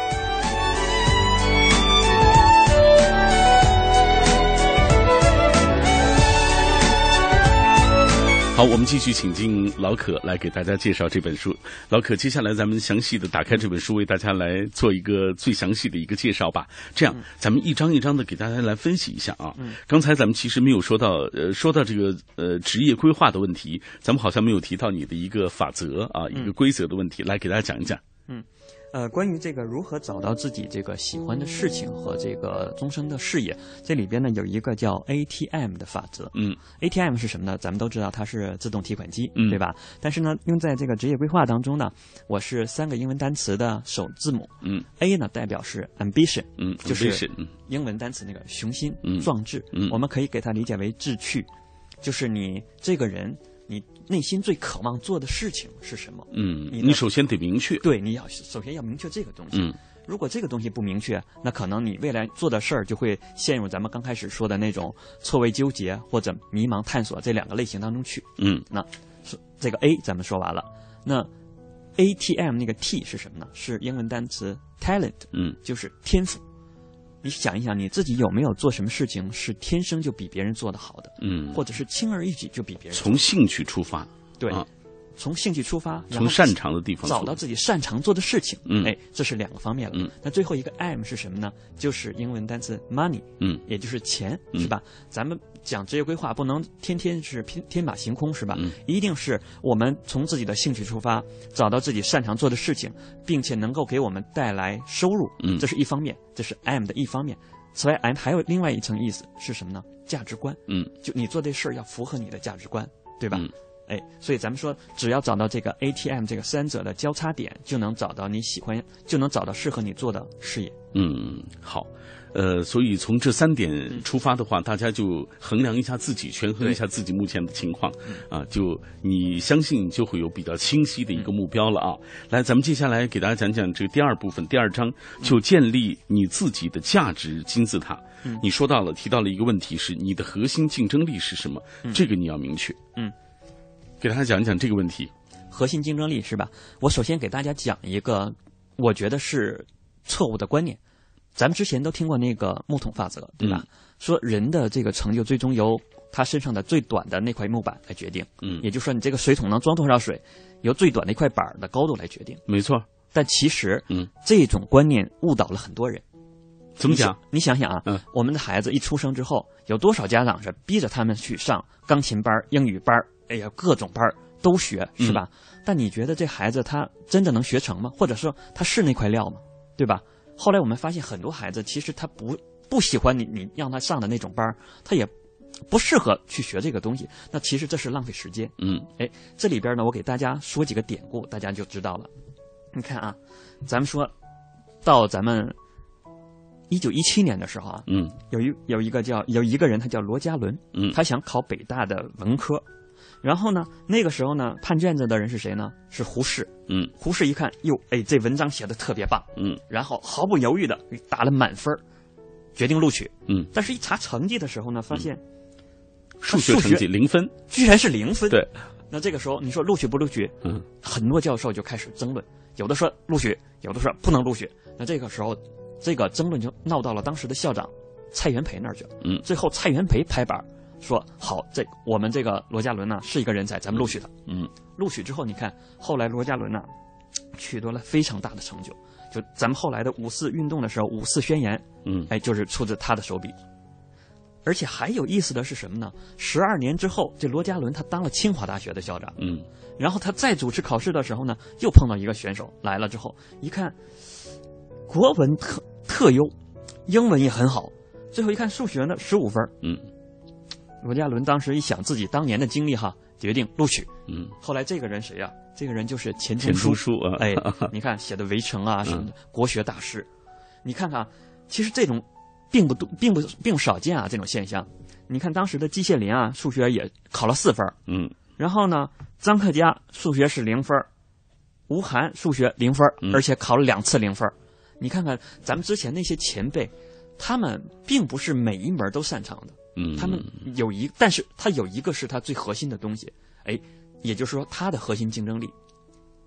好，我们继续请进老可来给大家介绍这本书。老可，接下来咱们详细的打开这本书，为大家来做一个最详细的一个介绍吧。这样，咱们一张一张的给大家来分析一下啊。刚才咱们其实没有说到，呃，说到这个呃职业规划的问题，咱们好像没有提到你的一个法则啊，一个规则的问题，来给大家讲一讲。嗯。呃，关于这个如何找到自己这个喜欢的事情和这个终生的事业，这里边呢有一个叫 ATM 的法则。嗯，ATM 是什么呢？咱们都知道它是自动提款机，嗯，对吧？但是呢，用在这个职业规划当中呢，我是三个英文单词的首字母。嗯，A 呢代表是 ambition，嗯，就是英文单词那个雄心、壮志。嗯，我们可以给它理解为志趣，就是你这个人。你内心最渴望做的事情是什么？嗯，你首先得明确。对，你要首先要明确这个东西。嗯，如果这个东西不明确，那可能你未来做的事儿就会陷入咱们刚开始说的那种错位纠结或者迷茫探索这两个类型当中去。嗯，那是这个 A 咱们说完了，那 ATM 那个 T 是什么呢？是英文单词 talent，嗯，就是天赋。你想一想，你自己有没有做什么事情是天生就比别人做得好的？嗯，或者是轻而易举就比别人从兴趣出发，对，从兴趣出发，从擅长的地方找到自己擅长做的事情。嗯，哎，这是两个方面了。嗯，那最后一个 M 是什么呢？就是英文单词 money，嗯，也就是钱，是吧？咱们讲职业规划不能天天是天天马行空，是吧？嗯，一定是我们从自己的兴趣出发，找到自己擅长做的事情，并且能够给我们带来收入。嗯，这是一方面，这是 M 的一方面。此外，M 还有另外一层意思是什么呢？价值观。嗯，就你做这事儿要符合你的价值观，对吧？嗯，哎，所以咱们说，只要找到这个 ATM 这个三者的交叉点，就能找到你喜欢，就能找到适合你做的事业。嗯，好。呃，所以从这三点出发的话，大家就衡量一下自己，权衡一下自己目前的情况，啊，就你相信就会有比较清晰的一个目标了啊。来，咱们接下来给大家讲讲这个第二部分，第二章就建立你自己的价值金字塔。你说到了，提到了一个问题是你的核心竞争力是什么？这个你要明确。嗯，给大家讲一讲这个问题。核心竞争力是吧？我首先给大家讲一个，我觉得是错误的观念。咱们之前都听过那个木桶法则，对吧？说人的这个成就最终由他身上的最短的那块木板来决定。嗯，也就是说，你这个水桶能装多少水，由最短的一块板的高度来决定。没错。但其实，嗯，这种观念误导了很多人。怎么讲？你想想啊，嗯，我们的孩子一出生之后，有多少家长是逼着他们去上钢琴班、英语班？哎呀，各种班都学，是吧？但你觉得这孩子他真的能学成吗？或者说他是那块料吗？对吧？后来我们发现，很多孩子其实他不不喜欢你，你让他上的那种班他也不适合去学这个东西。那其实这是浪费时间。嗯，哎，这里边呢，我给大家说几个典故，大家就知道了。你看啊，咱们说到咱们一九一七年的时候啊，嗯，有一有一个叫有一个人，他叫罗家伦，嗯，他想考北大的文科。然后呢，那个时候呢，判卷子的人是谁呢？是胡适。嗯，胡适一看，哟，哎，这文章写的特别棒。嗯，然后毫不犹豫的打了满分，决定录取。嗯，但是一查成绩的时候呢，发现数学成绩零分，居然是零分。对，那这个时候你说录取不录取？嗯，很多教授就开始争论，有的说录取，有的说不能录取。那这个时候，这个争论就闹到了当时的校长蔡元培那儿去了。嗯，最后蔡元培拍板。说好，这我们这个罗家伦呢是一个人才，咱们录取他。嗯，录取之后，你看后来罗家伦呢 取得了非常大的成就。就咱们后来的五四运动的时候，五四宣言，嗯，哎，就是出自他的手笔。而且还有意思的是什么呢？十二年之后，这罗家伦他当了清华大学的校长。嗯，然后他再主持考试的时候呢，又碰到一个选手来了之后，一看，国文特特优，英文也很好，最后一看数学呢十五分。嗯，罗家伦当时一想自己当年的经历哈，决定录取。嗯，后来这个人谁呀、这个人就是钱钱钟钟书啊哎，你看写的《围城》啊什么的，国学大师。你看看，其实这种并不多，并不并不少见啊，这种现象。你看当时的季羡林啊，数学也考了四分嗯然后呢，张克家数学是零分吴晗数学零分而且考了两次零分儿你看看咱们之前那些前辈，他们并不是每一门都擅长的，嗯，他们有一，但是他有一个是他最核心的东西，哎，也就是说他的核心竞争力，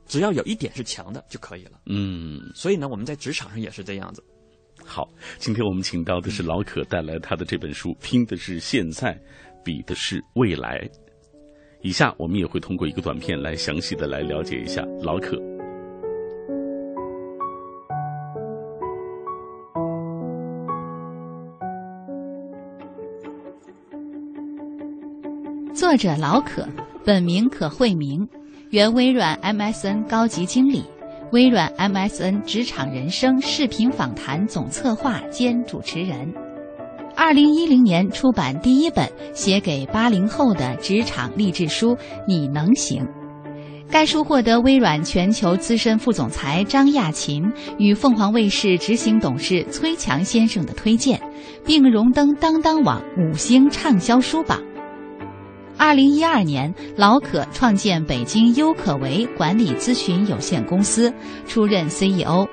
只要有一点是强的就可以了。嗯，所以呢，我们在职场上也是这样子。好，今天我们请到的是老可带来他的这本书，拼的是现在，比的是未来。以下我们也会通过一个短片来详细的来了解一下老可。作者老可，本名可慧明，原微软 MSN 高级经理，微软 MSN 职场人生视频访谈总策划兼主持人。二零一零年出版第一本写给八零后的职场励志书《你能行》。该书获得微软全球资深副总裁张亚勤与凤凰卫视执行董事崔强先生的推荐，并荣登当当网五星畅销书榜。二零一二年，老可创建北京优可为管理咨询有限公司，出任 CEO，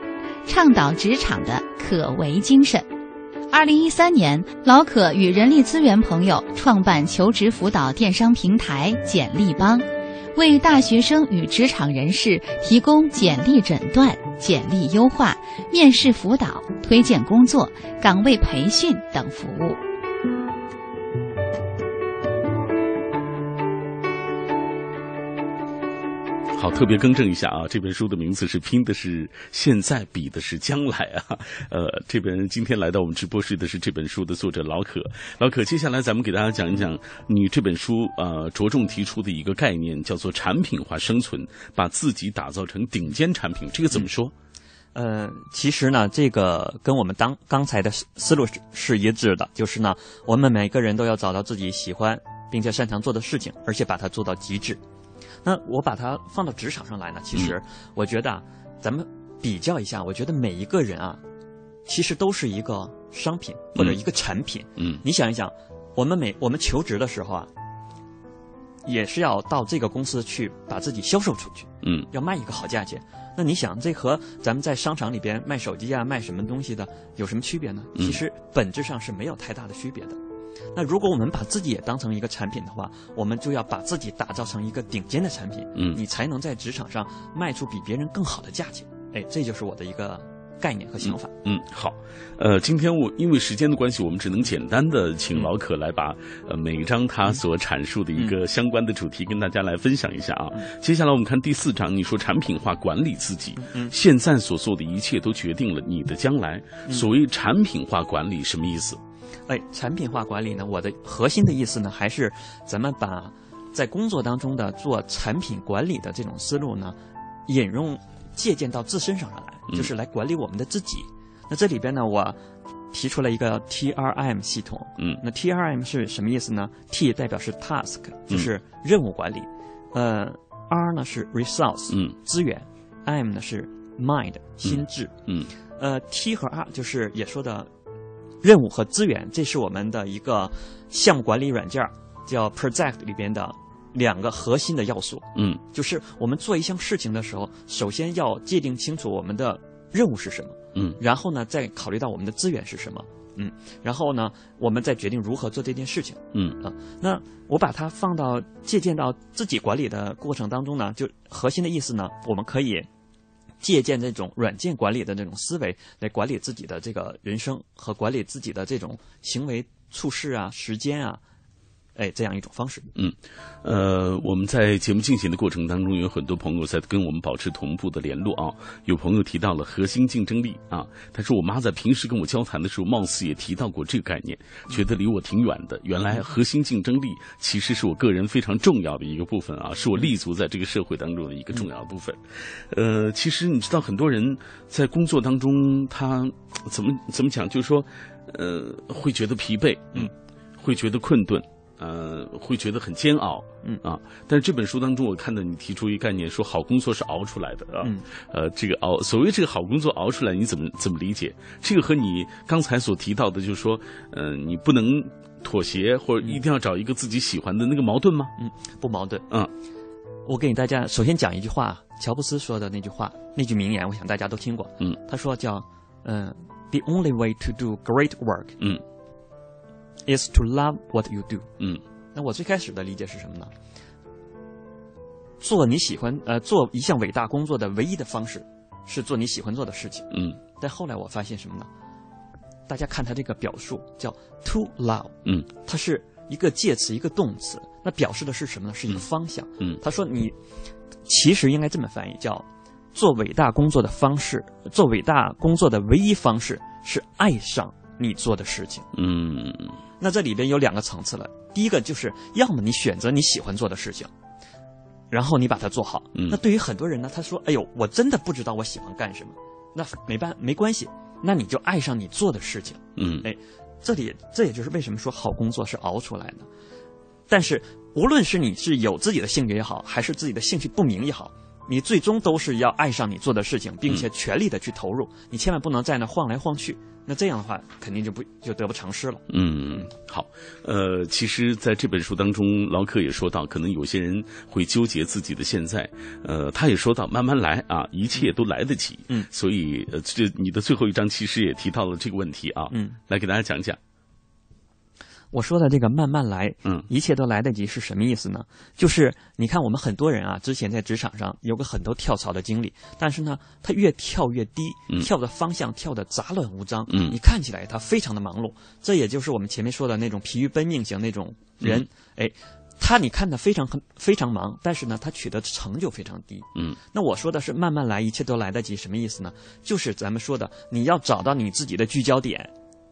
倡导职场的可为精神。二零一三年，老可与人力资源朋友创办求职辅导电商平台简历帮，为大学生与职场人士提供简历诊断、简历优化、面试辅导、推荐工作、岗位培训等服务。好，特别更正一下啊，这本书的名字是拼的是现在，比的是将来啊。呃，这本今天来到我们直播室的是这本书的作者老可。老可，接下来咱们给大家讲一讲你这本书呃着重提出的一个概念，叫做产品化生存，把自己打造成顶尖产品。这个怎么说？呃，其实呢，这个跟我们当刚才的思思路是是一致的，就是呢，我们每个人都要找到自己喜欢并且擅长做的事情，而且把它做到极致。那我把它放到职场上来呢，其实我觉得啊，咱们比较一下，我觉得每一个人啊，其实都是一个商品或者一个产品。嗯，你想一想，我们每我们求职的时候啊，也是要到这个公司去把自己销售出去。嗯，要卖一个好价钱。那你想，这和咱们在商场里边卖手机啊、卖什么东西的有什么区别呢？嗯其实本质上是没有太大的区别的。那如果我们把自己也当成一个产品的话，我们就要把自己打造成一个顶尖的产品，嗯你才能在职场上卖出比别人更好的价钱。哎，这就是我的一个概念和想法。嗯，好，呃，今天我因为时间的关系，我们只能简单的请老可来把呃每一章他所阐述的一个相关的主题跟大家来分享一下啊。接下来我们看第四章，你说产品化管理自己，嗯现在所做的一切都决定了你的将来。所谓产品化管理什么意思？哎，产品化管理呢，我的核心的意思呢，还是咱们把在工作当中的做产品管理的这种思路呢，引用借鉴到自身上来，嗯就是来管理我们的自己。那这里边呢，我提出了一个 TRM 系统。嗯，那 TRM 是什么意思呢？T 代表是 task，就是任务管理。呃，R 呢是 resource，嗯，资源；M 呢是 mind，心智。嗯，呃，T 和 R 就是也说的任务和资源，这是我们的一个项目管理软件儿叫 Project 里边的两个核心的要素。嗯，就是我们做一项事情的时候，首先要界定清楚我们的任务是什么，嗯，然后呢，再考虑到我们的资源是什么，嗯，然后呢，我们再决定如何做这件事情。嗯啊，那我把它放到借鉴到自己管理的过程当中呢，就核心的意思呢，我们可以借鉴这种软件管理的那种思维来管理自己的这个人生和管理自己的这种行为处事啊、时间啊哎，这样一种方式。嗯，呃，我们在节目进行的过程当中，有很多朋友在跟我们保持同步的联络啊。有朋友提到了核心竞争力啊，他说我妈在平时跟我交谈的时候，貌似也提到过这个概念，觉得离我挺远的。原来核心竞争力其实是我个人非常重要的一个部分啊，是我立足在这个社会当中的一个重要的部分。呃，其实你知道，很多人在工作当中，他怎么怎么讲，就是说，呃，会觉得疲惫，嗯，会觉得困顿。呃，会觉得很煎熬，嗯啊，但是这本书当中，我看到你提出一个概念，说好工作是熬出来的啊，嗯，呃，这个熬，所谓这个好工作熬出来，你怎么怎么理解？这个和你刚才所提到的，就是说，呃，你不能妥协，或者一定要找一个自己喜欢的那个矛盾吗？嗯，不矛盾。嗯，我给大家首先讲一句话，乔布斯说的那句话，那句名言，我想大家都听过。嗯，他说叫，嗯，The only way to do great work，嗯。Is to love what you do。嗯，那我最开始的理解是什么呢？做你喜欢呃做一项伟大工作的唯一的方式，是做你喜欢做的事情。嗯，但后来我发现什么呢？大家看它这个表述叫 to love。嗯，它是一个介词，一个动词，那表示的是什么呢？是一个方向。嗯，他说你其实应该这么翻译，叫做伟大工作的方式，做伟大工作的唯一方式是爱上你做的事情。嗯。那这里边有两个层次了，第一个就是要么你选择你喜欢做的事情，然后你把它做好。嗯、那对于很多人呢，他说：“哎呦，我真的不知道我喜欢干什么。”那没办没关系，那你就爱上你做的事情。嗯，哎，这里这也就是为什么说好工作是熬出来的。但是无论是你是有自己的兴趣也好，还是自己的兴趣不明也好，你最终都是要爱上你做的事情，并且全力的去投入。嗯、你千万不能在那晃来晃去。那这样的话，肯定就不就得不偿失了。嗯，好，呃，其实在这本书当中，劳克也说到，可能有些人会纠结自己的现在，呃，他也说到慢慢来啊，一切都来得及。嗯，所以呃，这你的最后一章其实也提到了这个问题啊。嗯，来给大家讲讲。我说的这个慢慢来，嗯，一切都来得及是什么意思呢？就是你看我们很多人啊，之前在职场上有个很多跳槽的经历，但是呢，他越跳越低，嗯、跳的方向跳的杂乱无章，嗯，你看起来他非常的忙碌，这也就是我们前面说的那种疲于奔命型那种人，嗯、哎，他你看他非常很非常忙，但是呢，他取得成就非常低，嗯，那我说的是慢慢来，一切都来得及，什么意思呢？就是咱们说的，你要找到你自己的聚焦点。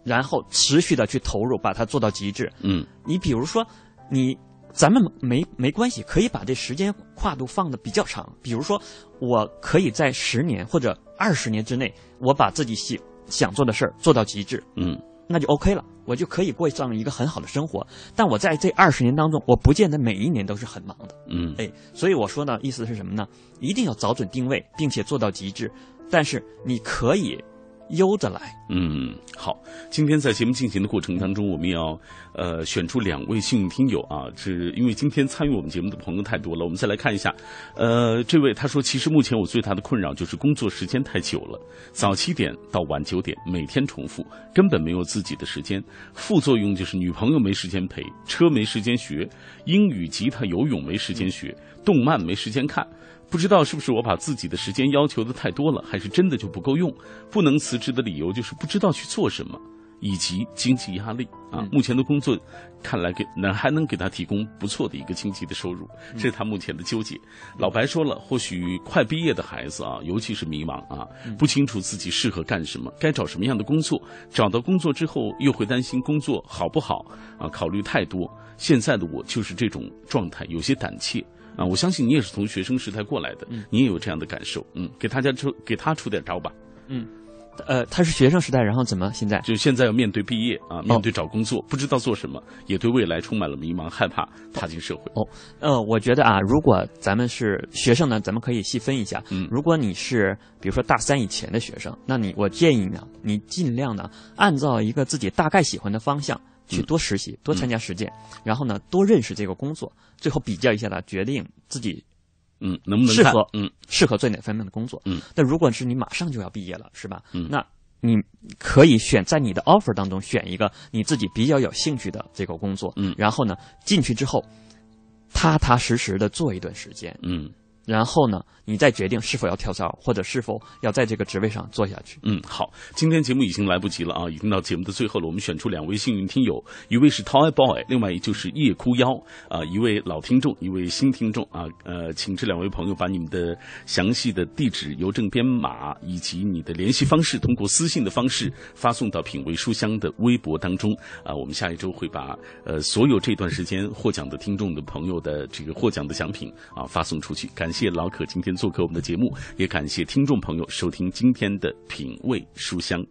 然后持续的去投入，把它做到极致。嗯，你比如说，你咱们没没关系，可以把这时间跨度放的比较长。比如说，我可以在十年或者二十年之内，我把自己想想做的事儿做到极致。嗯，那就 OK 了，我就可以过上一个很好的生活。但我在这二十年当中，我不见得每一年都是很忙的。嗯，哎，所以我说呢，意思是什么呢？一定要找准定位，并且做到极致。但是你可以。悠着来，嗯，好。今天在节目进行的过程当中，我们要呃选出两位幸运听友啊，是因为今天参与我们节目的朋友太多了。我们再来看一下，呃，这位他说，其实目前我最大的困扰就是工作时间太久了，早七点到晚九点，每天重复，根本没有自己的时间。副作用就是女朋友没时间陪，车没时间学，英语、吉他、游泳没时间学，动漫没时间看。不知道是不是我把自己的时间要求的太多了，还是真的就不够用？不能辞职的理由就是不知道去做什么，以及经济压力啊。嗯、目前的工作看来给能还能给他提供不错的一个经济的收入，这是他目前的纠结。老白说了，或许快毕业的孩子啊，尤其是迷茫啊，不清楚自己适合干什么，该找什么样的工作，找到工作之后又会担心工作好不好啊，考虑太多。现在的我就是这种状态，有些胆怯。啊，我相信你也是从学生时代过来的，嗯、你也有这样的感受，嗯，给大家出给他出点招吧，嗯，呃，他是学生时代，然后怎么现在？就现在要面对毕业啊，面对找工作，哦、不知道做什么，也对未来充满了迷茫，害怕踏进社会。哦，呃，我觉得啊，如果咱们是学生呢，咱们可以细分一下，嗯，如果你是比如说大三以前的学生，那你我建议呢，你尽量呢，按照一个自己大概喜欢的方向。去多实习，多参加实践，嗯、然后呢，多认识这个工作，最后比较一下呢，决定自己，嗯，能不能适合，嗯，适合做哪方面的工作，嗯。那如果是你马上就要毕业了，是吧？嗯。那你可以选在你的 offer 当中选一个你自己比较有兴趣的这个工作，嗯。然后呢，进去之后，踏踏实实的做一段时间，嗯。然后呢，你再决定是否要跳槽，或者是否要在这个职位上做下去。嗯，好，今天节目已经来不及了啊，已经到节目的最后了。我们选出两位幸运听友，一位是 Toy Boy，另外一就是夜哭妖啊，一位老听众，一位新听众啊。呃，请这两位朋友把你们的详细的地址、邮政编码以及你的联系方式，通过私信的方式发送到品味书香的微博当中啊。我们下一周会把呃所有这段时间获奖的听众的朋友的这个获奖的奖品啊发送出去。感谢。谢老可今天做客我们的节目，也感谢听众朋友收听今天的品味书香。